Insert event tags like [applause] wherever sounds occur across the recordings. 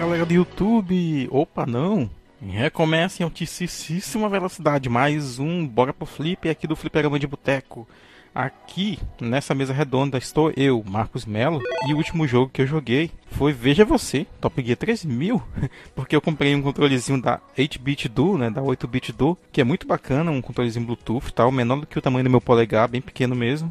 galera do YouTube! Opa, não! Recomeça em altíssima velocidade, mais um Bora pro Flip aqui do Fliperama de Boteco. Aqui, nessa mesa redonda, estou eu, Marcos Melo, e o último jogo que eu joguei foi Veja Você, Top Gear 3000, [laughs] porque eu comprei um controlezinho da 8-bit Duo, né, da 8-bit Duo, que é muito bacana, um controlezinho Bluetooth, tal, menor do que o tamanho do meu polegar, bem pequeno mesmo.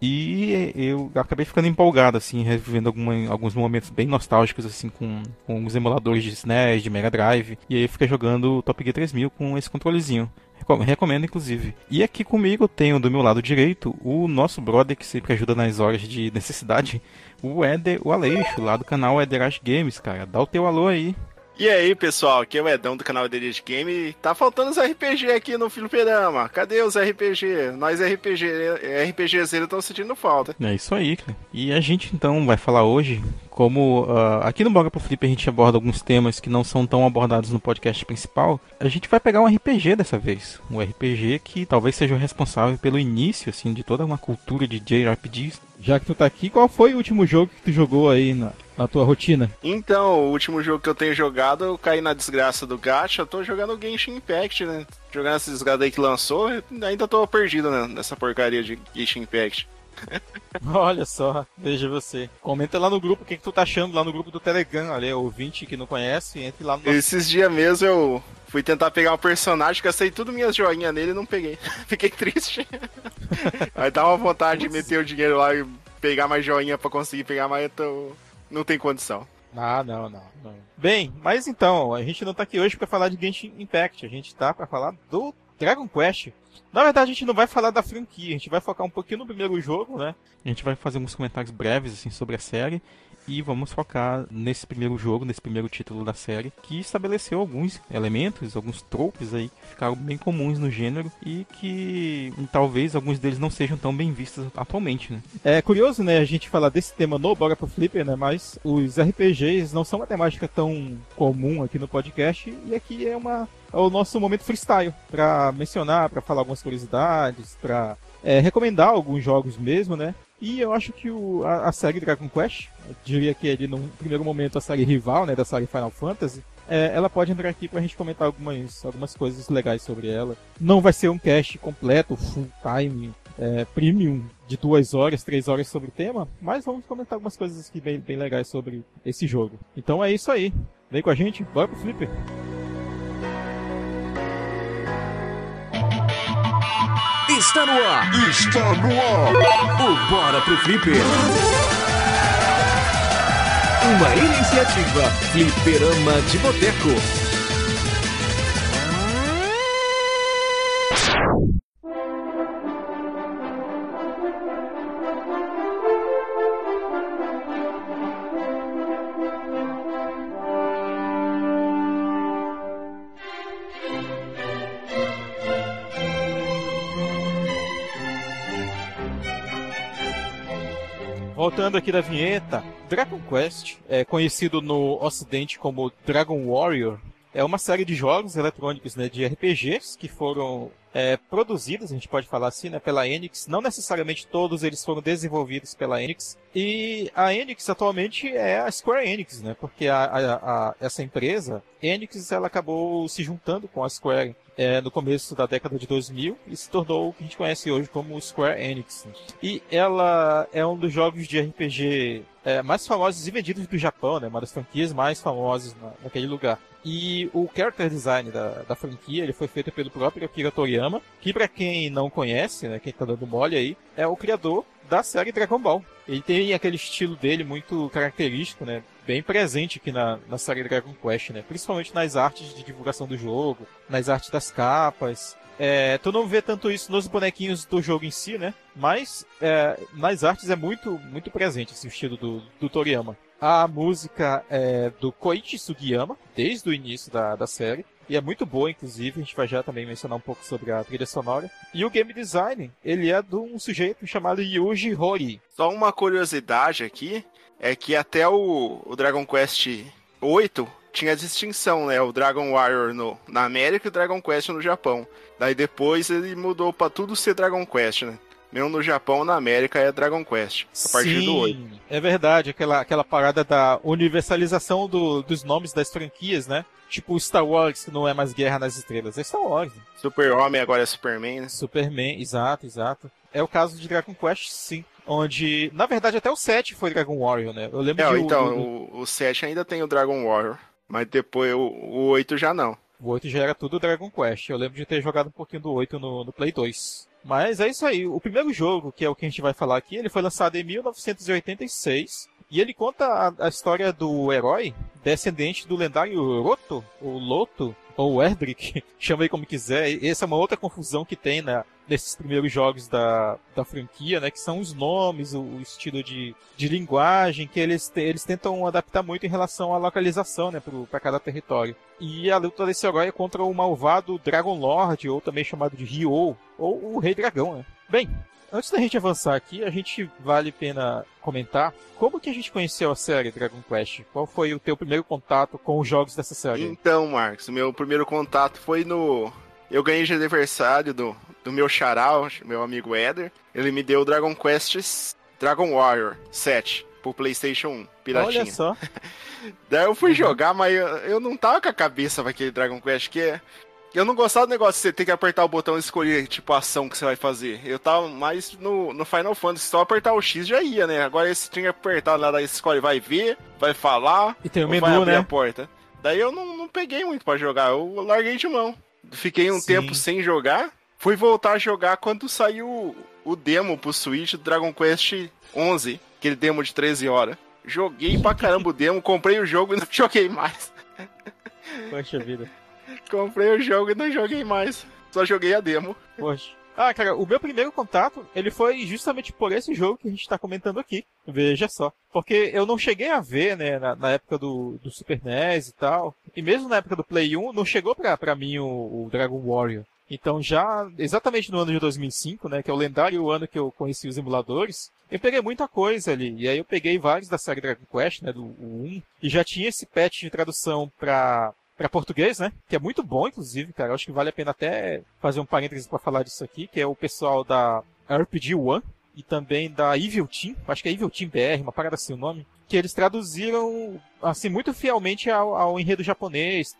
E eu acabei ficando empolgado, assim, revivendo alguma, alguns momentos bem nostálgicos, assim, com, com os emuladores de SNES, de Mega Drive. E aí eu fiquei jogando Top Gear 3000 com esse controlezinho. Recomendo, inclusive. E aqui comigo tenho do meu lado direito o nosso brother que sempre ajuda nas horas de necessidade, o Eder, o Aleixo, lá do canal Ederash Games, cara. Dá o teu alô aí. E aí, pessoal, aqui é o Edão do canal Delete Game. Tá faltando os RPG aqui no Filiperama. Cadê os RPG? Nós RPG, RPGzeiros estão sentindo falta. É isso aí, cara. E a gente então vai falar hoje como uh, aqui no Boga pro Flip a gente aborda alguns temas que não são tão abordados no podcast principal, a gente vai pegar um RPG dessa vez. Um RPG que talvez seja o responsável pelo início assim de toda uma cultura de JRPGs. Já que tu tá aqui, qual foi o último jogo que tu jogou aí na, na tua rotina? Então, o último jogo que eu tenho jogado, eu caí na desgraça do gacha, eu tô jogando Genshin Impact, né? Jogando essa desgraça aí que lançou, ainda tô perdido né, nessa porcaria de Genshin Impact. [laughs] Olha só, veja você. Comenta lá no grupo o que, que tu tá achando lá no grupo do Telegram, ali, ouvinte que não conhece, entre lá no nosso... Esses dias mesmo eu fui tentar pegar um personagem, gastei tudo minhas joinhas nele e não peguei. [laughs] Fiquei triste. [laughs] Aí dá uma vontade de meter o dinheiro lá e pegar mais joinha pra conseguir pegar, mas eu tô... não tem condição. Ah, não, não, não. Bem, mas então, a gente não tá aqui hoje para falar de Genshin Impact, a gente tá para falar do Dragon Quest. Na verdade, a gente não vai falar da franquia, a gente vai focar um pouquinho no primeiro jogo, né? A gente vai fazer alguns comentários breves assim sobre a série e vamos focar nesse primeiro jogo, nesse primeiro título da série, que estabeleceu alguns elementos, alguns tropes aí que ficaram bem comuns no gênero e que talvez alguns deles não sejam tão bem vistos atualmente, né? É curioso, né, a gente falar desse tema no Bora pro Flipper, né, mas os RPGs não são uma temática tão comum aqui no podcast e aqui é uma é o nosso momento freestyle para mencionar, para falar algumas curiosidades, para é, recomendar alguns jogos mesmo, né? E eu acho que o, a, a, série Dragon Quest, diria que ele no primeiro momento a série rival, né, da série Final Fantasy, é, ela pode entrar aqui pra gente comentar algumas, algumas coisas legais sobre ela. Não vai ser um cast completo, full time, é, premium, de duas horas, três horas sobre o tema, mas vamos comentar algumas coisas aqui bem, bem legais sobre esse jogo. Então é isso aí. Vem com a gente, bora pro Flipper! Está no ar. Está no ar. O Bora pro Flipper. Uma iniciativa Flipperama de Boteco. Voltando aqui da vinheta, Dragon Quest, é conhecido no ocidente como Dragon Warrior, é uma série de jogos eletrônicos, né, de RPGs que foram é, produzidos, a gente pode falar assim, né, pela Enix. Não necessariamente todos eles foram desenvolvidos pela Enix. E a Enix atualmente é a Square Enix, né, porque a, a, a essa empresa, Enix, ela acabou se juntando com a Square é, no começo da década de 2000 e se tornou o que a gente conhece hoje como Square Enix. E ela é um dos jogos de RPG é, mais famosos e vendidos do Japão, né? Uma das franquias mais famosas na, naquele lugar. E o character design da, da franquia ele foi feito pelo próprio Akira Toriyama, que para quem não conhece, né, quem tá dando mole aí, é o criador da série Dragon Ball. Ele tem aquele estilo dele muito característico, né? Bem presente aqui na, na série Dragon Quest, né? Principalmente nas artes de divulgação do jogo, nas artes das capas, é, tu não vê tanto isso nos bonequinhos do jogo em si, né? Mas é, nas artes é muito, muito presente esse estilo do, do Toriyama. A música é do Koichi Sugiyama, desde o início da, da série. E é muito boa, inclusive, a gente vai já também mencionar um pouco sobre a trilha sonora. E o game design, ele é de um sujeito chamado Yuji Hori. Só uma curiosidade aqui, é que até o, o Dragon Quest 8 tinha distinção, né? O Dragon Warrior no, na América e o Dragon Quest no Japão. Daí depois ele mudou para tudo ser Dragon Quest, né? mesmo no Japão na América, é Dragon Quest. A partir Sim, do 8. É verdade, aquela, aquela parada da universalização do, dos nomes das franquias, né? Tipo Star Wars, que não é mais Guerra nas Estrelas, é Star Wars. Né? Super-Homem agora é Superman, né? Superman, exato, exato. É o caso de Dragon Quest, sim. Onde, na verdade, até o 7 foi Dragon Warrior, né? Eu lembro É, de então, o, o, o 7 ainda tem o Dragon Warrior, mas depois o, o 8 já não. o 8 já era tudo Dragon Quest. Eu lembro de ter jogado um pouquinho do 8 no, no Play 2. Mas é isso aí. O primeiro jogo, que é o que a gente vai falar aqui, ele foi lançado em 1986. E ele conta a, a história do herói descendente do lendário Roto, ou Loto, ou [laughs] chama aí como quiser. Essa é uma outra confusão que tem na, nesses primeiros jogos da, da franquia, né? Que são os nomes, o, o estilo de, de linguagem, que eles, te- eles tentam adaptar muito em relação à localização, né? Para cada território. E a luta desse herói é contra o malvado Dragon Lord, ou também chamado de Ryo, ou o Rei Dragão, né? Bem, antes da gente avançar aqui, a gente vale a pena comentar como que a gente conheceu a série Dragon Quest? Qual foi o teu primeiro contato com os jogos dessa série? Então, Marcos, meu primeiro contato foi no. Eu ganhei de aniversário do, do meu charal, meu amigo Eder. Ele me deu o Dragon Quest Dragon Warrior 7 pro PlayStation 1, piratinha. Olha só. [laughs] Daí eu fui Uhum. jogar, mas eu, eu não tava com a cabeça pra aquele Dragon Quest, que é. Eu não gostava do negócio de você ter que apertar o botão e escolher, tipo, a ação que você vai fazer. Eu tava mais no, no Final Fantasy, só apertar o X já ia, né? Agora esse tinha que apertar lá, daí você escolhe, vai ver, vai falar, E tem o ou vai menu, abrir né? a porta. Daí eu não, não peguei muito pra jogar, eu larguei de mão. Fiquei um Sim. tempo sem jogar, fui voltar a jogar quando saiu o, o demo pro Switch do Dragon Quest 11, aquele demo de 13 horas. Joguei pra caramba o demo, comprei o jogo e não [laughs] joguei mais. Poxa vida. Comprei o jogo e não joguei mais. Só joguei a demo. Poxa. Ah, cara, o meu primeiro contato, ele foi justamente por esse jogo que a gente tá comentando aqui. Veja só. Porque eu não cheguei a ver, né, na, na época do, do Super NES e tal. E mesmo na época do Play 1, não chegou pra, pra mim o, o Dragon Warrior. Então já, exatamente no ano de 2005, né, que é o lendário ano que eu conheci os emuladores, eu peguei muita coisa ali. E aí eu peguei vários da série Dragon Quest, né, do o 1, e já tinha esse patch de tradução pra, pra português, né, que é muito bom, inclusive, cara. Acho que vale a pena até fazer um parênteses pra falar disso aqui, que é o pessoal da RPG One e também da Evil Team, acho que é Evil Team BR, uma parada assim o nome, que eles traduziram assim muito fielmente ao, ao enredo japonês,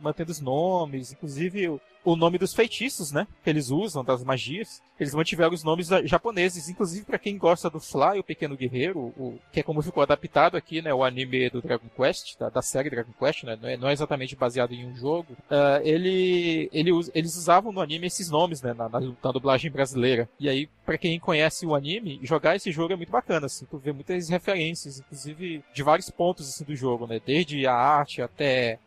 mantendo os nomes, inclusive o, nome dos feitiços, né, que eles usam das magias. Eles mantiveram os nomes da- japoneses, inclusive para quem gosta do Fly, o Pequeno Guerreiro, o, que é como ficou adaptado aqui, né, o anime do Dragon Quest, da, da série Dragon Quest, né, não é, não é exatamente baseado em um jogo. Ah, ele, ele eles usavam no anime esses nomes, né, na, na, na dublagem brasileira. E aí, para quem conhece o anime, jogar esse jogo é muito bacana, assim, tu vê muitas referências, inclusive de vários pontos assim do jogo, né, desde a arte até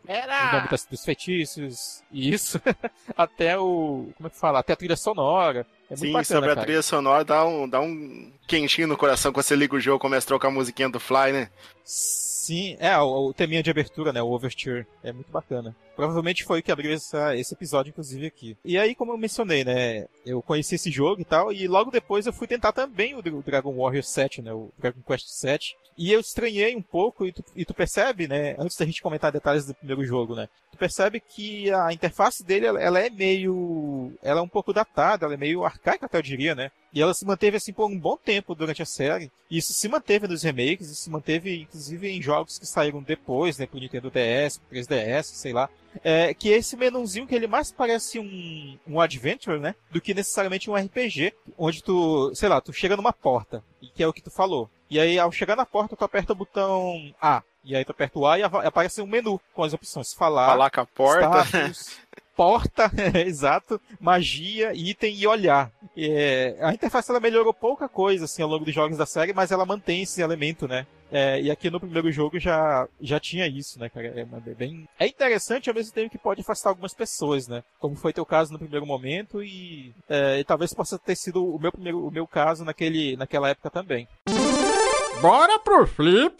o nome das- dos feitiços, e isso, [laughs] até o, como é que fala, até a trilha sonora. É muito Sim, bacana, sobre a cara. trilha sonora dá um, dá um quentinho no coração quando você liga o jogo e começa a trocar a musiquinha do Fly, né? Sim, é, o, o teminha de abertura, né, o Overture, é muito bacana. Provavelmente foi o que abriu essa, esse episódio, inclusive, aqui. E aí, como eu mencionei, né, eu conheci esse jogo e tal, e logo depois eu fui tentar também o, Dra- o Dragon Warrior 7, né, o Dragon Quest 7, e eu estranhei um pouco, e tu, e tu percebe, né, antes da gente comentar detalhes do primeiro jogo, né, tu percebe que a interface dele, ela é meio, ela é um pouco datada, ela é meio arcaica até eu diria, né, e ela se manteve assim por um bom tempo durante a série. E isso se manteve nos remakes, e se manteve inclusive em jogos que saíram depois, né, pro Nintendo DS, pro 3DS, sei lá. É, que é esse menuzinho que ele mais parece um, um adventure, né, do que necessariamente um RPG, onde tu, sei lá, tu chega numa porta, e que é o que tu falou. E aí, ao chegar na porta, tu aperta o botão A. E aí tu aperta o A e aparece um menu com as opções. Falar, Falar com a porta. status, [laughs] porta, [laughs] exato, magia, item e olhar. É, a interface ela melhorou pouca coisa assim ao longo dos jogos da série, mas ela mantém esse elemento, né? É, e aqui no primeiro jogo já, já tinha isso, né, cara? É, é bem, é interessante ao mesmo tempo que pode afastar algumas pessoas, né? Como foi teu caso no primeiro momento e, é, e talvez possa ter sido o meu primeiro, o meu caso naquele, naquela época também. Bora pro flip!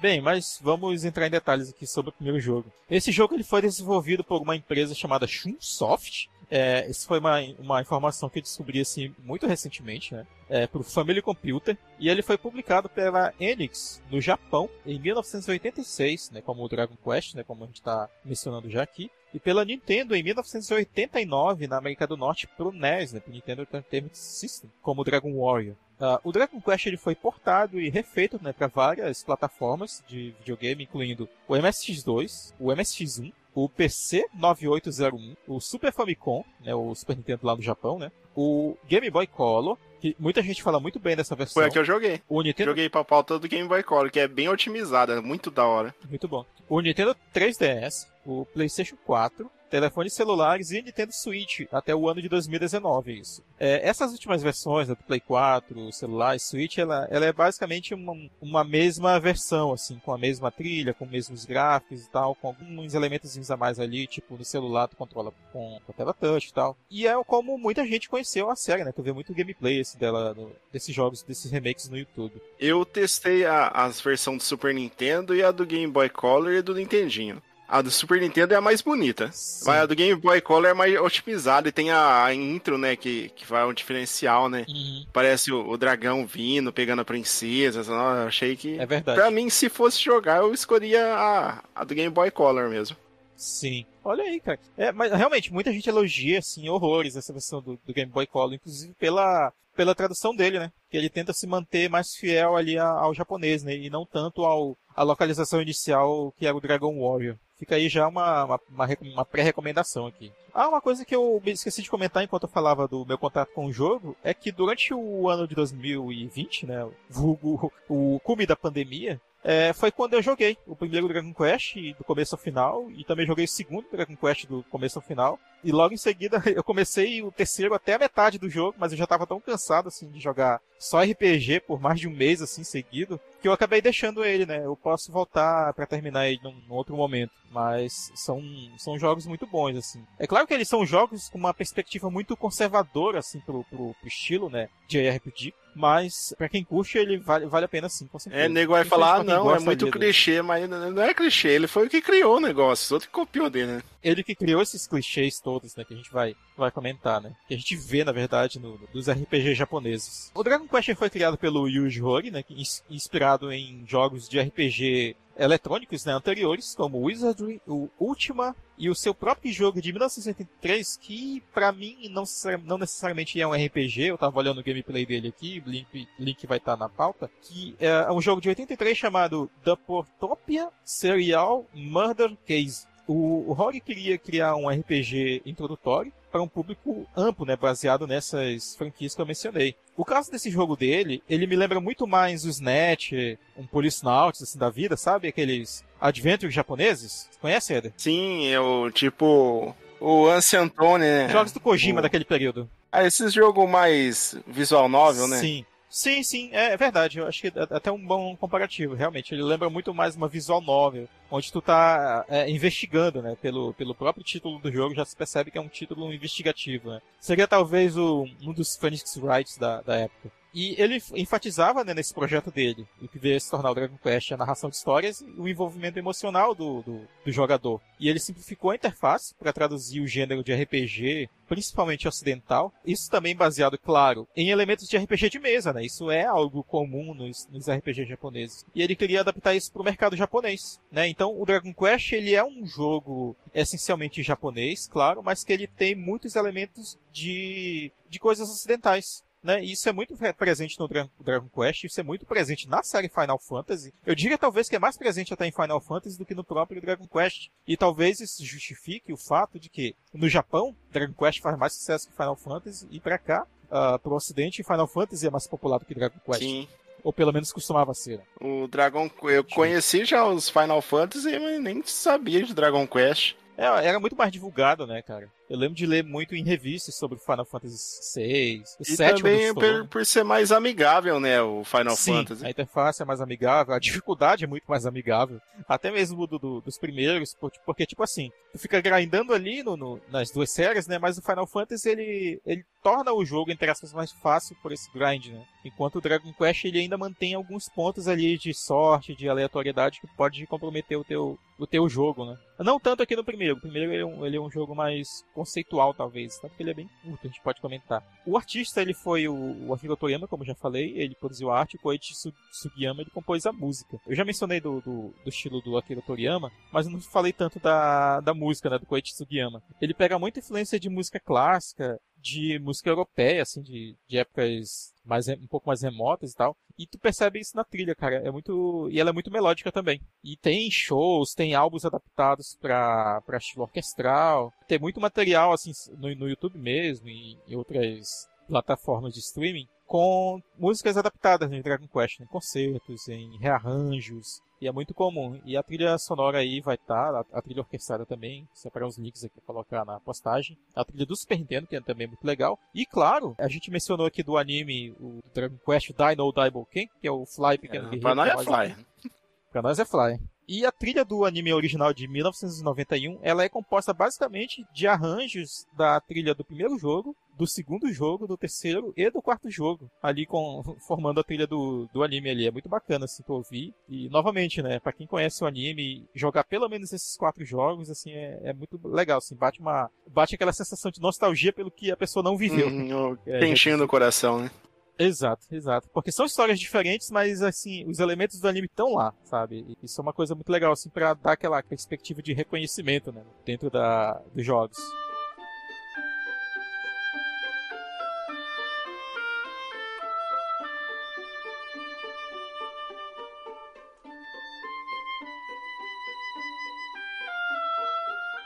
Bem, mas vamos entrar em detalhes aqui sobre o primeiro jogo. Esse jogo ele foi desenvolvido por uma empresa chamada Shunsoft. É, isso foi uma, uma informação que eu descobri assim, muito recentemente, né? É, para o Family Computer. E ele foi publicado pela Enix no Japão em 1986, né? Como o Dragon Quest, né? Como a gente está mencionando já aqui. E pela Nintendo em 1989 na América do Norte pro NES, né, pro Nintendo Entertainment System, como Dragon Warrior. Uh, o Dragon Quest ele foi portado e refeito né, para várias plataformas de videogame, incluindo o MSX2, o MSX1, o PC 9801, o Super Famicom, né, o Super Nintendo lá no Japão, né, o Game Boy Color, que muita gente fala muito bem dessa versão. Foi a que eu joguei. O Nintendo... Joguei pra pauta do Game Boy Color, que é bem otimizada, muito da hora. Muito bom. O Nintendo 3DS, o PlayStation 4, telefones celulares e Nintendo Switch até o ano de 2019 isso. É, essas últimas versões, do Play 4, celular e Switch, ela, ela é basicamente uma, uma mesma versão, assim, com a mesma trilha, com os mesmos gráficos e tal, com alguns elementos a mais ali, tipo no celular tu controla com, com a tela touch e tal. E é como muita gente conheceu a série, né? Tu vê muito gameplay assim, dela, no, desses jogos, desses remakes no YouTube. Eu testei a, as versões do Super Nintendo e a do Game Boy Color e do Nintendinho. A do Super Nintendo é a mais bonita. Sim. Mas a do Game Boy Color é mais otimizada e tem a, a intro, né? Que, que vai um diferencial, né? Uhum. Parece o, o, dragão vindo, pegando a princesa. Eu achei que. É verdade. Pra mim, se fosse jogar, eu escolheria a, a do Game Boy Color mesmo. Sim. Olha aí, cara. É, mas realmente, muita gente elogia, assim, horrores essa versão do, do Game Boy Color, inclusive pela, pela tradução dele, né? Que ele tenta se manter mais fiel ali ao japonês, né? E não tanto ao, a localização inicial que era o Dragon Warrior. Fica aí já uma, uma, uma pré-recomendação aqui. Ah, uma coisa que eu esqueci de comentar enquanto eu falava do meu contato com o jogo é que durante o ano de 2020, né, vulgo, o cume da pandemia, é, foi quando eu joguei o primeiro Dragon Quest do começo ao final, e também joguei o segundo Dragon Quest do começo ao final. E logo em seguida [laughs] eu comecei o terceiro até a metade do jogo, mas eu já tava tão cansado assim de jogar só RPG por mais de um mês assim seguido, que eu acabei deixando ele, né? Eu posso voltar para terminar ele num, num, outro momento, mas são, são jogos muito bons assim. É claro que eles são jogos com uma perspectiva muito conservadora assim pro, pro, pro estilo, né, de RPG, mas para quem curte ele vale, vale a pena sim, com certeza. É, nego vai falar, ah, não, é muito clichê, mas não é clichê, ele foi o que criou o negócio, outro que copiou dele, né? Ele que criou esses clichês todos, né, que a gente vai, vai comentar, né? Que a gente vê, na verdade, no, nos RPG japoneses. O Dragon Quest foi criado pelo Yuji Horii, né, inspirado em jogos de RPG eletrônicos né, anteriores, como Wizardry, o Ultima e o seu próprio jogo de 1983, que para mim não, não, necessariamente é um RPG, eu tava olhando o gameplay dele aqui, o link, link vai estar tá na pauta, que é um jogo de 83 chamado The Portopia Serial Murder Case. O, o queria criar um RPG introdutório para um público amplo, né, baseado nessas franquias que eu mencionei. O caso desse jogo dele, ele me lembra muito mais o Snatch, um Policenauts, assim, da vida, sabe? Aqueles adventures japoneses. Conhece, Eder? Sim, eu, tipo, o Anse Antone, né? Jogos do Kojima o... daquele período. Ah, esses jogos mais visual novel, né? Sim. Sim, sim, é, verdade. Eu acho que é até um bom comparativo, realmente. Ele lembra muito mais uma visual novel, onde tu tá é, investigando, né? Pelo, pelo próprio título do jogo, já se percebe que é um título investigativo, né? Seria talvez o, um dos Phoenix Wrights da, da época. E ele enfatizava né, nesse projeto dele, o que veio se tornar o Dragon Quest, a narração de histórias e o envolvimento emocional do, do, do jogador. E ele simplificou a interface para traduzir o gênero de RPG, principalmente ocidental. Isso também baseado, claro, em elementos de RPG de mesa, né? Isso é algo comum nos, nos RPGs japoneses. E ele queria adaptar isso para o mercado japonês, né? Então, o Dragon Quest ele é um jogo essencialmente japonês, claro, mas que ele tem muitos elementos de, de coisas ocidentais. Né? E isso é muito presente no Dragon Quest, isso é muito presente na série Final Fantasy. Eu diria talvez que é mais presente até em Final Fantasy do que no próprio Dragon Quest. E talvez isso justifique o fato de que no Japão, Dragon Quest faz mais sucesso que Final Fantasy e para cá, uh, pro ocidente, Final Fantasy é mais popular do que Dragon Quest. Sim. Ou pelo menos costumava ser. O Dragon eu conheci já os Final Fantasy, mas nem sabia de Dragon Quest. É, era muito mais divulgado, né, cara? Eu lembro de ler muito em revistas sobre Final Fantasy VI, o e também por, por, ser mais amigável, né, o Final Sim, Fantasy. a interface é mais amigável, a dificuldade é muito mais amigável, até mesmo do, do, dos primeiros, porque, tipo assim, tu fica grindando ali no, no, nas duas séries, né, mas o Final Fantasy, ele, ele torna o jogo, entre aspas, mais fácil por esse grind, né, enquanto o Dragon Quest, ele ainda mantém alguns pontos ali de sorte, de aleatoriedade que pode comprometer o teu, o teu jogo, né. Não tanto aqui no primeiro, o primeiro ele é um, ele é um jogo mais conceitual, talvez, tá? porque ele é bem curto, a gente pode comentar. O artista, ele foi o, o Akira Toriyama, como já falei, ele produziu a arte, o Koichi Sugiyama, ele compôs a música. Eu já mencionei do, do, do, estilo do Akira Toriyama, mas não falei tanto da, da música, né, do Koichi Sugiyama. Ele pega muita influência de música clássica, de música europeia, assim, de, de épocas mais, um pouco mais remotas e tal. E tu percebe isso na trilha, cara. É muito. E ela é muito melódica também. E tem shows, tem álbuns adaptados pra, pra estilo orquestral. Tem muito material, assim, no, no YouTube mesmo e em outras plataformas de streaming com músicas adaptadas em Dragon Quest, em concertos, em rearranjos, e é muito comum. E a trilha sonora aí vai estar, tá, a, a, trilha orquestrada também, separar os links aqui para colocar na postagem. A trilha do Super Nintendo, que é também muito legal. E claro, a gente mencionou aqui do anime o Dragon Quest Dino Double Ken, que é o Fly Pequeno é, Guerreiro. Pra nós é Fly. [laughs] Pra nós é Fly. E a trilha do anime original de 1991, ela é composta basicamente de arranjos da trilha do primeiro jogo, do segundo jogo, do terceiro e do quarto jogo, ali com formando a trilha do, do anime ali. É muito bacana assim tu ouvir. E novamente, né, para quem conhece o anime, jogar pelo menos esses quatro jogos assim é, é, muito legal, assim, bate uma bate aquela sensação de nostalgia pelo que a pessoa não viveu. Hum, [laughs] é, quentinho no coração, né? Exato, exato. Porque são histórias diferentes, mas assim, os elementos do anime estão lá, sabe? Isso é uma coisa muito legal, assim, pra dar aquela perspectiva de reconhecimento, né? Dentro da, dos jogos.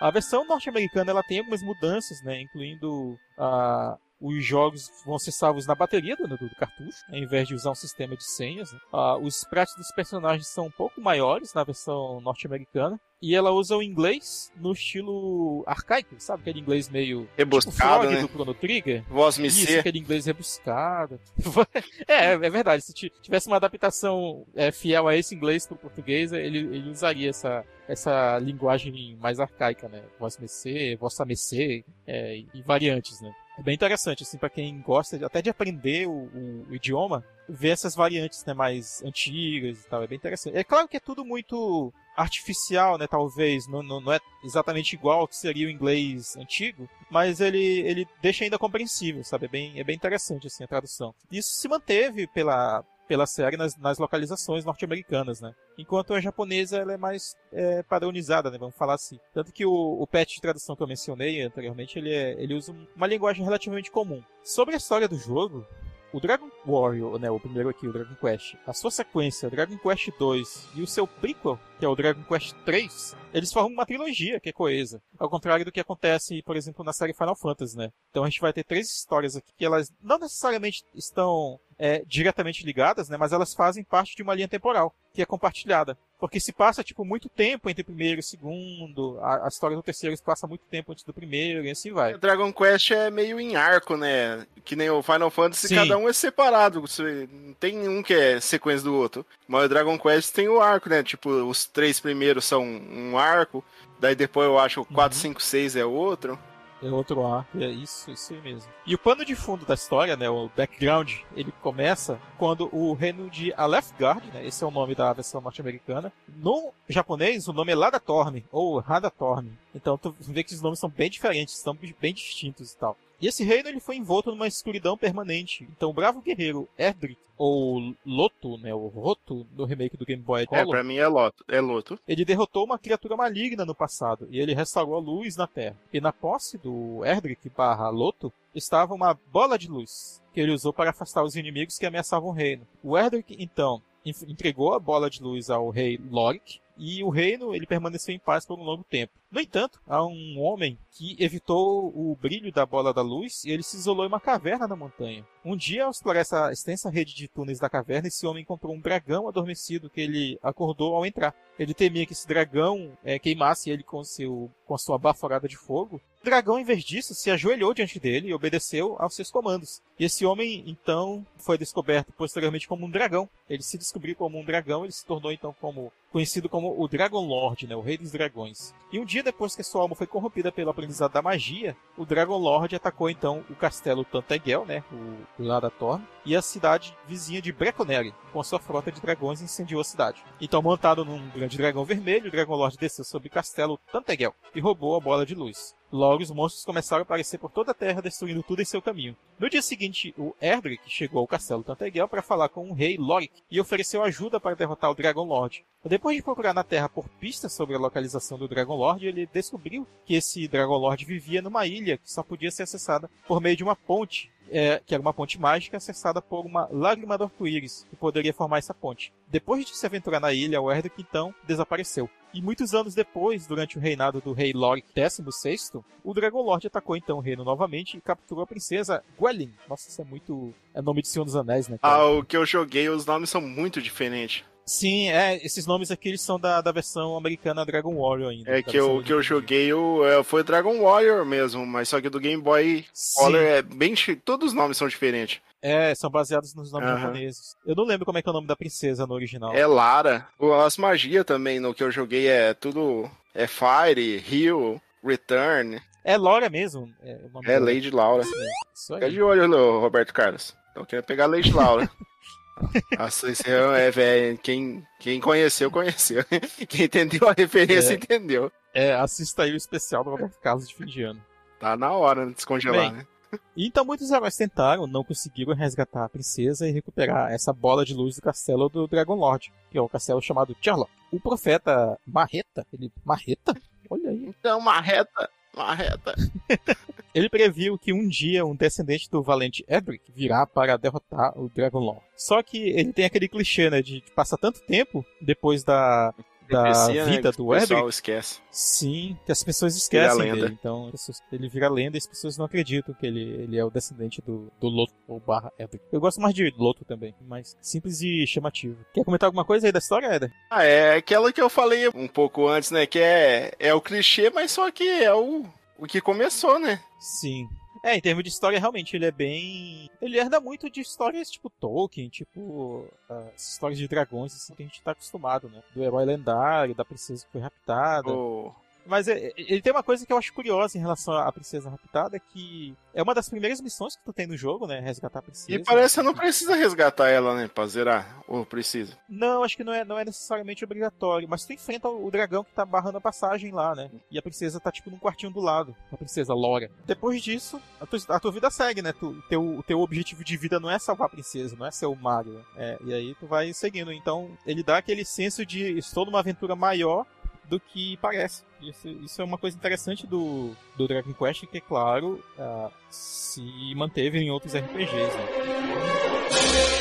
A versão norte-americana ela tem algumas mudanças, né, incluindo a os jogos vão ser salvos na bateria do, do, cartucho, ao invés de usar um sistema de senhas. Né? Ah, os sprites dos personagens são um pouco maiores na versão norte-americana. E ela usa o inglês no estilo arcaico, sabe? Aquele inglês meio. Rebuscado, tipo né? do Chrono Trigger. Voz me Isso, aquele inglês rebuscado. [laughs] é, é verdade. Se tivesse uma adaptação é, fiel a esse inglês pro português, ele, ele usaria essa, essa linguagem mais arcaica, né? Voz mecê, vossa mecê é, e variantes, né? É bem interessante, assim, para quem gosta até de aprender o, o, o, idioma, ver essas variantes, né, mais antigas e tal, é bem interessante. É claro que é tudo muito artificial, né, talvez, não, não, não é exatamente igual ao que seria o inglês antigo, mas ele, ele deixa ainda compreensível, sabe, é bem, é bem interessante, assim, a tradução. Isso se manteve pela, pela série nas, nas localizações norte-americanas, né? Enquanto a japonesa ela é mais é, padronizada, né? Vamos falar assim. Tanto que o, o patch de tradução que eu mencionei anteriormente, ele, é, ele usa uma linguagem relativamente comum. Sobre a história do jogo, o Dragon Warrior, né, o primeiro aqui, o Dragon Quest, a sua sequência, Dragon Quest 2 e o seu prequel, que é o Dragon Quest 3, eles formam uma trilogia que é coesa. Ao contrário do que acontece, por exemplo, na série Final Fantasy, né? Então a gente vai ter três histórias aqui que elas não necessariamente estão é, diretamente ligadas, né? Mas elas fazem parte de uma linha temporal que é compartilhada. Porque se passa, tipo, muito tempo entre o primeiro e o segundo, a, a história do terceiro se passa muito tempo antes do primeiro, e assim vai. O Dragon Quest é meio em arco, né? Que nem o Final Fantasy, Sim. cada um é separado. Não tem um que é sequência do outro. Mas o Dragon Quest tem o arco, né? Tipo, os três primeiros são um arco, daí depois eu acho o 4, 5, 6 é outro. É outro arco, é isso, isso aí mesmo. E o pano de fundo da história, né, o background, ele começa quando o reino de Alefgard, né, esse é o nome da versão norte-americana, no japonês o nome é Ladatorn, ou Radatorn. Então tu vê que os nomes são bem diferentes, são bem distintos e tal. E esse reino ele foi envolto numa escuridão permanente. Então o bravo guerreiro Erdrick, ou Loto, né, o Roto, no remake do Game Boy Color... É, pra mim é Loto. É Loto. Ele derrotou uma criatura maligna no passado, e ele restaurou a luz na Terra. E na posse do Erdrick barra Loto, estava uma bola de luz, que ele usou para afastar os inimigos que ameaçavam o reino. O Erdrick, então, entregou a bola de luz ao rei Lorik, e o reino ele permaneceu em paz por um longo tempo. No entanto, há um homem que evitou o brilho da bola da luz e ele se isolou em uma caverna na montanha. Um dia, ao explorar essa extensa rede de túneis da caverna, esse homem encontrou um dragão adormecido que ele acordou ao entrar. Ele temia que esse dragão é, queimasse ele com, seu, com a sua baforada de fogo. O dragão, em vez disso, se ajoelhou diante dele e obedeceu aos seus comandos. E esse homem, então, foi descoberto posteriormente como um dragão. Ele se descobriu como um dragão, ele se tornou, então, como conhecido como o Dragon Lord, né, o Rei dos Dragões. E um dia depois que sua alma foi corrompida pelo aprendizado da magia, o Dragon Lord atacou então o castelo Tantegel, né, o, lado da e a cidade vizinha de Breconeri, com a sua frota de dragões incendiou a cidade. Então, montado num grande dragão vermelho, o Dragon Lord desceu sobre o castelo Tantegel e roubou a bola de luz. Logo, os monstros começaram a aparecer por toda a Terra, destruindo tudo em seu caminho. No dia seguinte, o Erdrick chegou ao castelo Tantegel para falar com o rei Lorik e ofereceu ajuda para derrotar o Dragon Lord. Depois de procurar na Terra por pistas sobre a localização do Dragon Lord, ele descobriu que esse Dragon Lord vivia numa ilha que só podia ser acessada por meio de uma ponte é, que era uma ponte mágica acessada por uma lágrima do arco-íris, que poderia formar essa ponte. Depois de se aventurar na ilha, o Erdrick então desapareceu. E muitos anos depois, durante o reinado do rei Lorik XVI, o Dragon Lord atacou então o reino novamente e capturou a princesa Gwelin. Nossa, isso é muito. É nome de Senhor dos Anéis, né? Cara? Ah, o que eu joguei, os nomes são muito diferentes. Sim, é, esses nomes aqui eles são da, da versão americana Dragon Warrior ainda. É que eu, que eu joguei o, é, foi Dragon Warrior mesmo, mas só que do Game Boy Color é bem. Todos os nomes são diferentes. É, são baseados nos nomes uhum. japoneses. Eu não lembro como é que é o nome da princesa no original. É Lara. As magias também no que eu joguei é tudo. É Fire, Heal, Return. É Laura mesmo. É, é Lady Laura. Fica de olho, Roberto Carlos. Então quero pegar Lady Laura. [laughs] Nossa, esse é, velho. Quem, quem conheceu, conheceu. [laughs] Quem entendeu a referência, é, entendeu. É, assista aí o especial do Roberto Carlos de fim de ano. Tá na hora de descongelar, Bem, né? Então muitos heróis tentaram, não conseguiram resgatar a princesa e recuperar essa bola de luz do castelo do Dragon Lord, que é o castelo chamado Charlotte. O profeta Marreta, ele. Marreta? Olha aí. Então, Marreta. Marreta. [laughs] Ele previu que um dia um descendente do valente Edric virá para derrotar o Dragon Lord. Só que ele tem aquele clichê, né, de passar tanto tempo depois da da né, vida né, do Edric. O pessoal esquece. Sim, que as pessoas esquecem dele. Então, ele vira lenda e as pessoas não acreditam que ele, ele é o descendente do, do Loto ou barra Edric. Eu gosto mais de Loto também, mas simples e chamativo. Quer comentar alguma coisa aí da história, Eder? Ah, é aquela que eu falei um pouco antes, né? Que é, é o clichê, mas só que é o, o que começou, né? Sim. É, em termos de história, realmente, ele é bem. Ele herda muito de histórias tipo Tolkien, tipo. Uh, histórias de dragões, assim, que a gente tá acostumado, né? Do herói lendário, da princesa que foi raptada. Oh. Mas é, é, ele tem uma coisa que eu acho curiosa em relação à Princesa Raptada, que é uma das primeiras missões que tu tem no jogo, né? Resgatar a princesa. E parece que não precisa resgatar ela, né? Pra zerar. Ou precisa? Não, acho que não é, não é necessariamente obrigatório. Mas tu enfrenta o dragão que tá barrando a passagem lá, né? E a princesa tá, tipo, num quartinho do lado. A princesa Lora. Depois disso, a tua, a tua vida segue, né? Tu, teu, o teu objetivo de vida não é salvar a princesa, não é ser o Mario. É, e aí tu vai seguindo. Então, ele dá aquele senso de estou numa aventura maior do que parece. Isso, isso, é uma coisa interessante do, do Dragon Quest, que, é claro, uh, se manteve em outros RPGs. Né?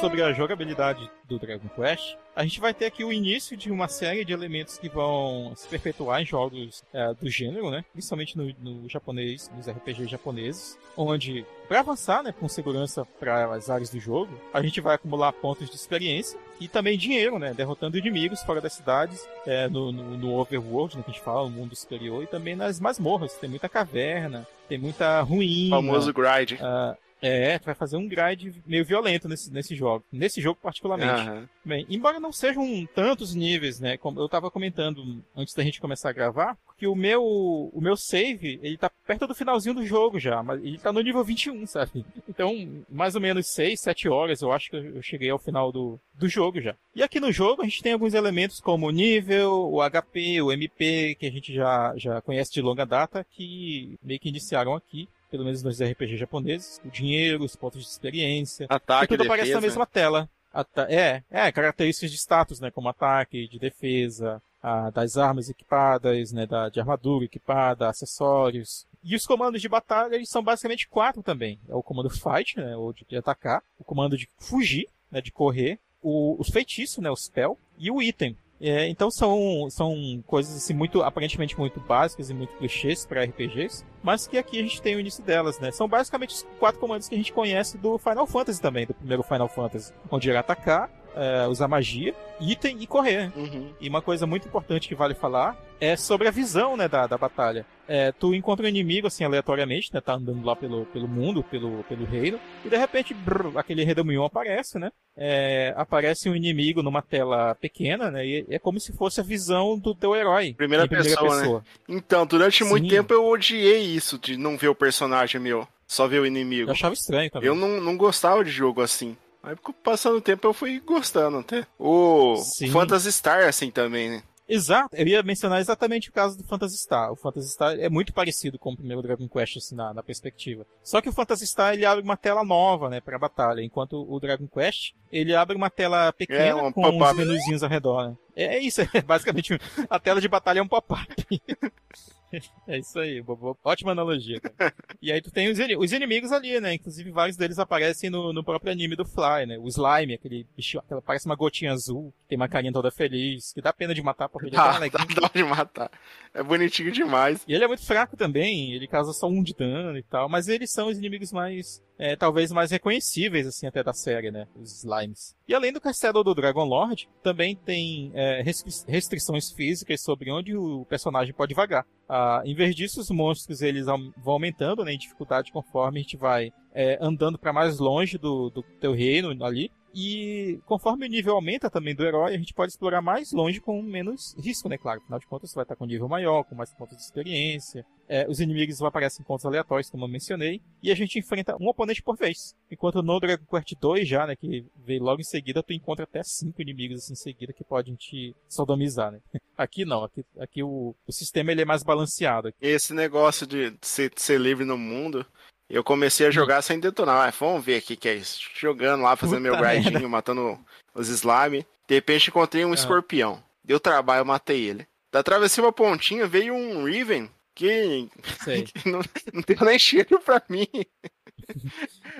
Sobre a jogabilidade do Dragon Quest, a gente vai ter aqui o início de uma série de elementos que vão se perpetuar em jogos é, do gênero, né? Principalmente no, no, japonês, nos RPGs japoneses, onde para avançar, né, com segurança para as áreas do jogo, a gente vai acumular pontos de experiência e também dinheiro, né, derrotando inimigos fora das cidades, é, no, no, no overworld, né, que a gente fala, no mundo superior, e também nas masmorras. Tem muita caverna, tem muita ruína. O famoso grind. Uh, é, tu vai fazer um grind meio violento nesse, nesse jogo. Nesse jogo particularmente. Uhum. Bem, embora não sejam tantos níveis, né? Como eu tava comentando antes da gente começar a gravar, que o meu o meu save, ele tá perto do finalzinho do jogo já, mas ele tá no nível 21, sabe? Então, mais ou menos 6, 7 horas eu acho que eu cheguei ao final do, do jogo já. E aqui no jogo a gente tem alguns elementos como o nível, o HP, o MP, que a gente já, já conhece de longa data, que meio que iniciaram aqui pelo menos nos RPG japoneses, o dinheiro, os pontos de experiência. Ataque, tudo defesa. aparece na mesma tela. Ata é, é, características de status, né? Como ataque, de defesa, a, das armas equipadas, né? Da, de armadura equipada, acessórios. E os comandos de batalha, eles são basicamente quatro também. É o comando fight, né? Ou de, de atacar. O comando de fugir, né? De correr. O, os feitiços, né? O spell. E o item, é, então são, são coisas assim, muito, aparentemente muito básicas e muito clichês para RPGs, mas que aqui a gente tem o início delas, né? São basicamente os quatro comandos que a gente conhece do Final Fantasy também, do primeiro Final Fantasy, onde era atacar, é, usar magia, item e correr. Uhum. E uma coisa muito importante que vale falar é sobre a visão, né, da, da batalha. É, tu encontra um inimigo, assim, aleatoriamente, né, tá andando lá pelo, pelo mundo, pelo, pelo reino, e de repente, brrr, aquele redemoinho aparece, né, é, aparece um inimigo numa tela pequena, né, e é como se fosse a visão do teu herói. Primeira, primeira pessoa, pessoa. né? Então, durante muito Sim. tempo eu odiei isso, de não ver o personagem meu, só ver o inimigo. Eu achava estranho também. Eu não, não gostava de jogo assim. Aí, passando o tempo, eu fui gostando até. O Sim. Phantasy Star, assim, também, né? Exato, eu ia mencionar exatamente o caso do Phantasy Star. O Phantasy Star é muito parecido com o primeiro Dragon Quest, assim, na, na perspectiva. Só que o Phantasy Star, ele abre uma tela nova, né, pra batalha, enquanto o Dragon Quest, ele abre uma tela pequena É, um com uns menuzinhos ao redor, né. É, é isso, [laughs] é basicamente, a tela de batalha é um pop-up. [laughs] [laughs] É isso aí, bobo. ótima analogia. Cara. [laughs] E aí tu tem os, os inimigos ali, né? Inclusive vários deles aparecem no, no próprio anime do Fly, né? O Slime, aquele bicho, aquela, parece uma gotinha azul, que tem uma carinha toda feliz, que dá pena de matar porque ele é tão Dá, dá de matar. É bonitinho demais. E ele é muito fraco também, ele causa só um de dano e tal, mas eles são os inimigos mais, é, talvez mais reconhecíveis, assim, até da série, né? Os slimes. E além do castelo do Dragon Lord, também tem é, restri- restrições físicas sobre onde o personagem pode vagar. Ah, em vez disso, os monstros eles vão aumentando né, em dificuldade conforme a gente vai é, andando para mais longe do, do teu reino ali. E conforme o nível aumenta também do herói, a gente pode explorar mais longe com menos risco, né? Claro, afinal de contas, você vai estar com um nível maior, com mais pontos de experiência. É, os inimigos vão aparecer em pontos aleatórios, como eu mencionei. E a gente enfrenta um oponente por vez. Enquanto no Dragon Quest 2 já, né? Que veio logo em seguida, tu encontra até cinco inimigos assim, em seguida que podem te sodomizar, né? [laughs] Aqui não, aqui, aqui o, o sistema ele é mais balanceado. Esse negócio de ser, de ser livre no mundo, eu comecei a jogar sem detonar. Ah, vamos ver aqui que é isso. Jogando lá, fazendo meu Puta grindinho, merda. matando os slime. De repente encontrei um Ah. escorpião. Deu trabalho, eu matei ele. Da atravessei uma pontinha, veio um Riven que Sei. que [laughs] não, não deu nem cheiro pra mim.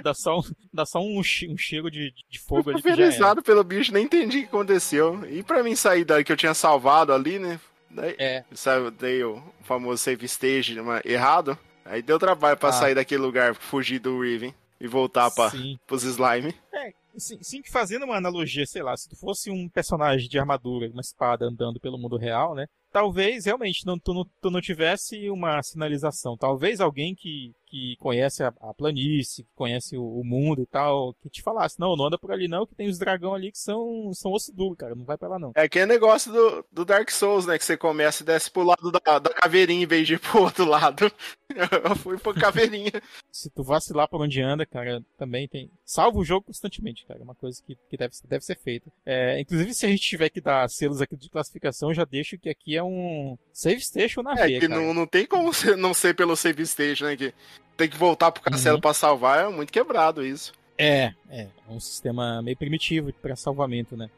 Dá só um, dá só um, che- um cheiro de, de fogo ali pulverizado pelo bicho, nem entendi o que aconteceu. E pra mim sair dali que eu tinha salvado ali, né? Daí, É, sabe, dei o famoso save stage mas errado. Aí deu trabalho pra Ah. sair daquele lugar, fugir do Riven e voltar pra, sim. pros slime. Sim, sim, que fazendo uma analogia, sei lá, se tu fosse um personagem de armadura, uma espada andando pelo mundo real, né? Talvez realmente não, tu, não, tu não tivesse uma sinalização. Talvez alguém que, que conhece a, a planície, que conhece o, o mundo e tal, que te falasse, não, não anda por ali não, que tem os dragão ali que são, são osso duro, cara, não vai pra lá não. É aquele negócio do, do Dark Souls, né? Que você começa e desce pro lado da, da caveirinha em vez de ir pro outro lado. [laughs] Eu fui pra caveirinha. Se tu vacilar por onde anda, cara, também tem. Salva o jogo constantemente, cara. É uma coisa que, que deve, deve ser feita. É, inclusive, se a gente tiver que dar selos aqui de classificação, já deixo que aqui é um save station na É veia, que cara. não, não tem como não ser pelo save stage, né? Tem que voltar pro castelo Uhum. pra salvar, é muito quebrado isso. É, é, é um sistema meio primitivo para salvamento, né?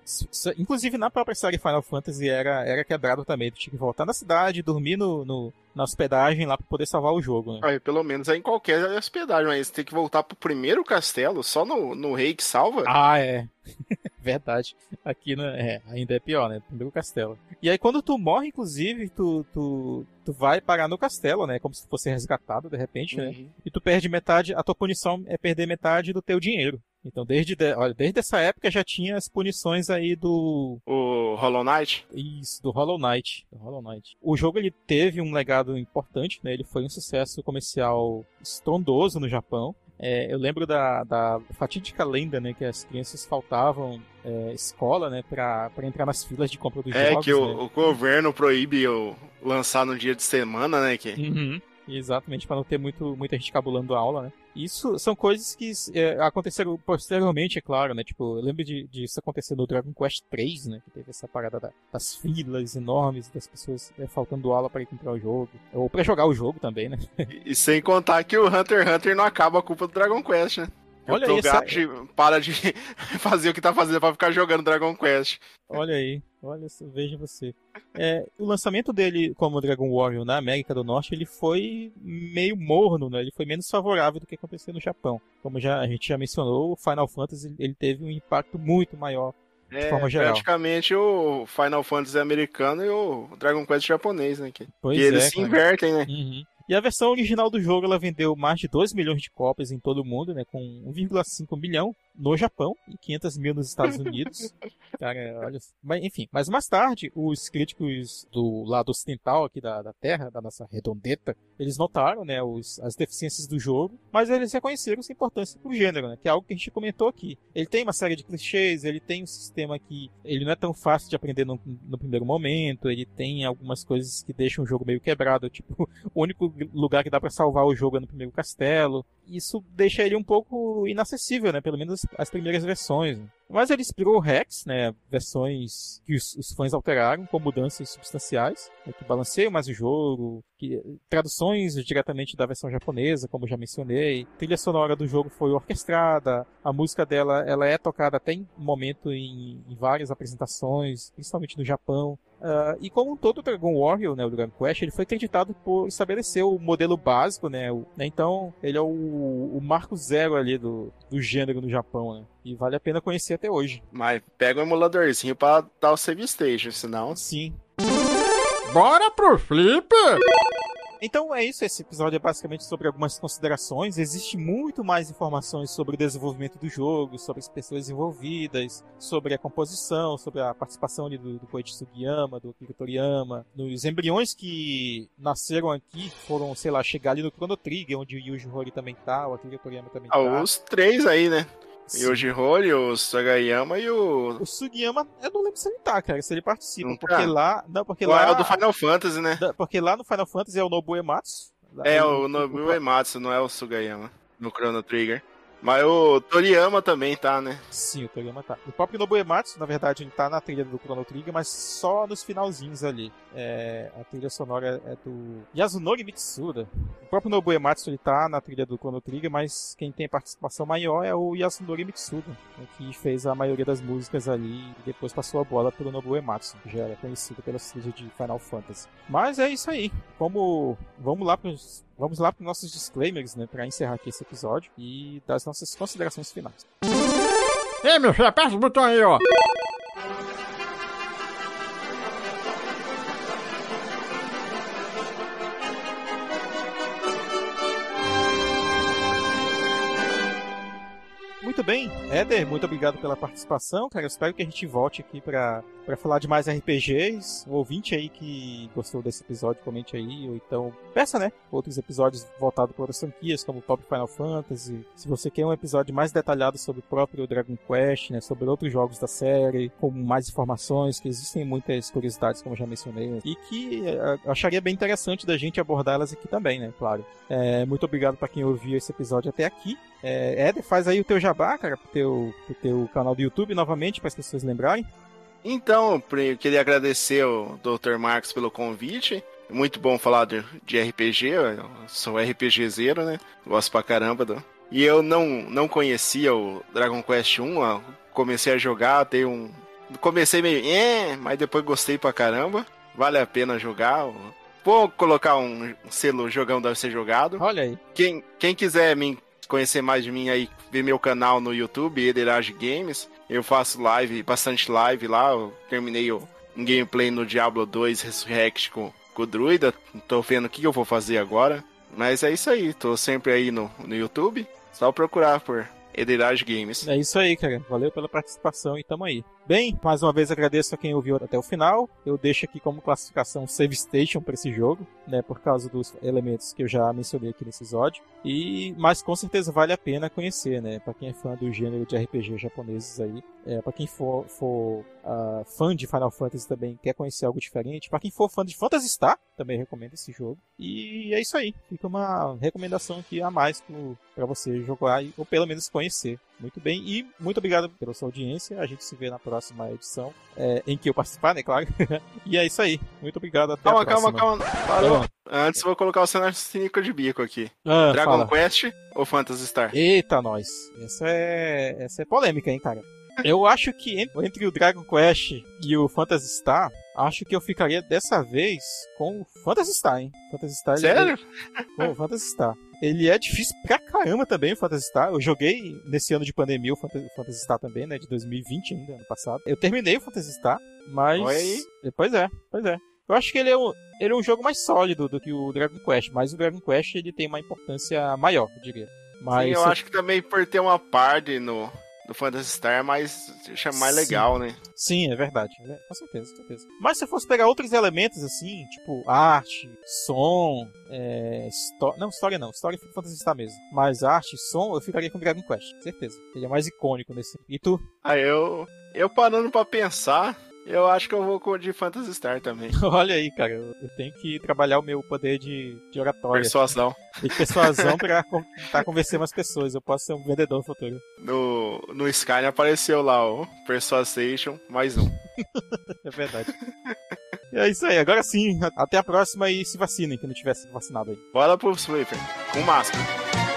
Inclusive na própria série Final Fantasy era, era quebrado também. Tu tinha que voltar na cidade, dormir no, no- na hospedagem lá pra poder salvar o jogo, né? Aí, pelo menos é em qualquer hospedagem, mas tem que voltar pro primeiro castelo, só no, no rei que salva. Ah, é. [laughs] Verdade. Aqui né, é, ainda é pior, né? Primeiro castelo. E aí quando tu morre, inclusive, tu, tu, tu vai parar no castelo, né? Como se tu fosse resgatado de repente, né? Uhum. E tu perde metade, a tua punição é perder metade do teu dinheiro. Então desde, de- olha, desde essa época já tinha as punições aí do O Hollow Knight. isso, do Hollow Knight, do Hollow Knight. O jogo ele teve um legado importante, né? Ele foi um sucesso comercial estrondoso no Japão. É, eu lembro da, da fatídica lenda, né, que as crianças faltavam é, escola, né, pra entrar nas filas de compra dos É jogos. que né? o, o governo proíbe o lançar no dia de semana, né? Que... Uhum. Exatamente, para não ter muito, muita gente cabulando a aula, né? Isso são coisas que é, aconteceram posteriormente, é claro, né? Tipo, eu lembro de, disso acontecer no Dragon Quest 3, né? Que teve essa parada da- das filas enormes das pessoas é, faltando aula para comprar o jogo. Ou para jogar o jogo também, né? E sem contar que o Hunter x Hunter não acaba a culpa do Dragon Quest, né? Olha o aí, essa- Togashi para de [laughs] fazer o que tá fazendo pra ficar jogando Dragon Quest. Olha aí, olha, veja você. É, o lançamento dele como Dragon Warrior na América do Norte, ele foi meio morno, né? Ele foi menos favorável do que aconteceu no Japão. Como já, a gente já mencionou, o Final Fantasy ele teve um impacto muito maior É forma geral. praticamente o Final Fantasy americano e o Dragon Quest japonês, né? Que, Pois que eles é, se cara. invertem, né? Uhum. E a versão original do jogo ela vendeu mais de 2 milhões de cópias em todo o mundo, né, com 1,5 milhão no Japão e 500 mil nos Estados Unidos. [laughs] Cara, olha. Mas, enfim, mas mais tarde, os críticos do lado ocidental aqui da, da Terra, da nossa redondeta, eles notaram, né, os, as deficiências do jogo, mas eles reconheceram sua importância pro gênero, né, que é algo que a gente comentou aqui. Ele tem uma série de clichês, ele tem um sistema que ele não é tão fácil de aprender no, no primeiro momento, ele tem algumas coisas que deixam o jogo meio quebrado, [laughs] tipo, o único lugar que dá para salvar o jogo é no primeiro castelo. Isso deixa ele um pouco inacessível, né, pelo menos as primeiras versões. Mas ele inspirou o Rex, né, versões que os, os fãs alteraram com mudanças substanciais, né, que balanceiam mais o jogo, que, traduções diretamente da versão japonesa, como já mencionei. A trilha sonora do jogo foi orquestrada, a música dela ela é tocada até em momento em, em várias apresentações, principalmente no Japão. Uh, e como todo Dragon Warrior, né, o Dragon Quest, ele foi acreditado por estabelecer o modelo básico, né, o, né então ele é o, o, marco zero ali do, do gênero no Japão, né, e vale a pena conhecer até hoje. Mas pega um emuladorzinho pra dar o save station, senão... Sim. Bora pro flip! Então é isso, esse episódio é basicamente sobre algumas considerações. Existe muito mais informações sobre o desenvolvimento do jogo, sobre as pessoas envolvidas, sobre a composição, sobre a participação do, do Koichi Sugiyama, do Akira Toriyama, nos embriões que nasceram aqui, foram, sei lá, chegar ali no Chrono Trigger, onde o Yuji Horii também tá, o Akira Toriyama também ah, tá. Os três aí, né? Yoji Horii, o Sagayama e o. O Sugiyama, eu não lembro se ele tá, cara, se ele participa. Não porque tá. lá. Não, porque lá. lá é o do Final Fantasy, né? Porque lá no Final Fantasy é o Nobu Ematsu. É, o Nobu Ematsu, não é o Sugayama. No Chrono Trigger. Mas o Toriyama também tá, né? Sim, o Toriyama tá. O próprio Nobuematsu, na verdade, ele tá na trilha do Chrono Trigger, mas só nos finalzinhos ali. É, a trilha sonora é do Yasunori Mitsuda. O próprio Nobuematsu, ele tá na trilha do Chrono Trigger, mas quem tem participação maior é o Yasunori Mitsuda, né, que fez a maioria das músicas ali e depois passou a bola pro Nobuematsu, que já era conhecido pela trilha de Final Fantasy. Mas é isso aí. Como vamos lá pros Vamos lá para os nossos disclaimers, né, para encerrar aqui esse episódio e das nossas considerações finais. Ei, meu filho, aperta o botão aí, ó. Bem, Éder, muito obrigado pela participação, cara. Eu espero que a gente volte aqui para para falar de mais RPGs. O ouvinte aí que gostou desse episódio, comente aí, ou então peça, né, outros episódios voltados para outras franquias, como o Final Fantasy. Se você quer um episódio mais detalhado sobre o próprio Dragon Quest, né, sobre outros jogos da série, com mais informações, que existem muitas curiosidades, como já mencionei, e que eh, eu acharia bem interessante da gente abordá-las aqui também, né, claro. É, muito obrigado para quem ouviu esse episódio até aqui. É, faz aí o teu jabá, cara, pro teu, pro teu canal do YouTube novamente, para as pessoas lembrarem. Então, eu queria agradecer ao Dr. Marcos pelo convite. Muito bom falar de, de RPG, eu sou RPGzeiro, né? Gosto pra caramba. Do... E eu não, não conhecia o Dragon Quest 1, ó. comecei a jogar, tem um. Comecei meio, é, mas depois gostei pra caramba. Vale a pena jogar. Vou colocar um selo jogão deve ser jogado. Olha aí. Quem, quem quiser me conhecer mais de mim aí, ver meu canal no YouTube, Ederage Games. Eu faço live, bastante live lá. Eu terminei um gameplay no Diablo 2 Resurrect com, com o Druida. Tô vendo o que eu vou fazer agora. Mas é isso aí, tô sempre aí no, no YouTube. Só procurar por Ederage Games. É isso aí, cara. Valeu pela participação e tamo aí. Bem, mais uma vez agradeço a quem ouviu até o final. Eu deixo aqui como classificação Save Station para esse jogo, né, por causa dos elementos que eu já mencionei aqui nesse episódio. E mas com certeza vale a pena conhecer, né, para quem é fã do gênero de RPG japoneses aí, é, para quem for, for uh, fã de Final Fantasy também quer conhecer algo diferente, para quem for fã de Phantasy Star também recomendo esse jogo. E é isso aí. Fica uma recomendação aqui a mais para você jogar ou pelo menos conhecer. Muito bem, e muito obrigado pela sua audiência. A gente se vê na próxima edição, é, em que eu participar, né, claro. [laughs] e é isso aí. Muito obrigado. Até calma, a próxima. calma, calma. Parou. Antes vou colocar o cenário cínico de bico aqui. Ah, Dragon fala. Quest ou Phantasy Star? Eita, nós. Essa é, essa é polêmica, hein, cara. [laughs] Eu acho que entre o Dragon Quest e o Phantasy Star, acho que eu ficaria dessa vez com o Phantasy Star, hein? Phantasy Star. Sério? Com o Phantasy Star. Ele é difícil pra caramba também, o Phantasy Star. Eu joguei nesse ano de pandemia o Phantasy Star também, né? De 2020 ainda, ano passado. Eu terminei o Phantasy Star, mas. Oi aí. Pois é, pois é. Eu acho que ele é, um, ele é um jogo mais sólido do que o Dragon Quest, mas o Dragon Quest ele tem uma importância maior, eu diria. Mas Sim, eu acho que também por ter uma party no, do Phantasy Star é mais, mais legal, né? Sim, é verdade. É, com certeza, com certeza. Mas se eu fosse pegar outros elementos assim, tipo arte, som, é, não, história não, história foi Phantasy Star mesmo. Mas arte, som, eu ficaria com Dragon Quest, certeza. Ele é mais icônico nesse. E tu? Ah, eu. Eu parando pra pensar, eu acho que eu vou com o de Phantasy Star também. [laughs] Olha aí, cara, eu, tenho que trabalhar o meu poder de, de oratória. Persuasão. De persuasão pra [laughs] tentar convencer mais pessoas. Eu posso ser um vendedor no futuro. No, no Skyrim apareceu lá o Persuasion mais um. [laughs] é verdade. É isso aí, agora sim. Até a próxima e se vacinem, que não tivesse vacinado aí. Bora pro Sweeper, com máscara.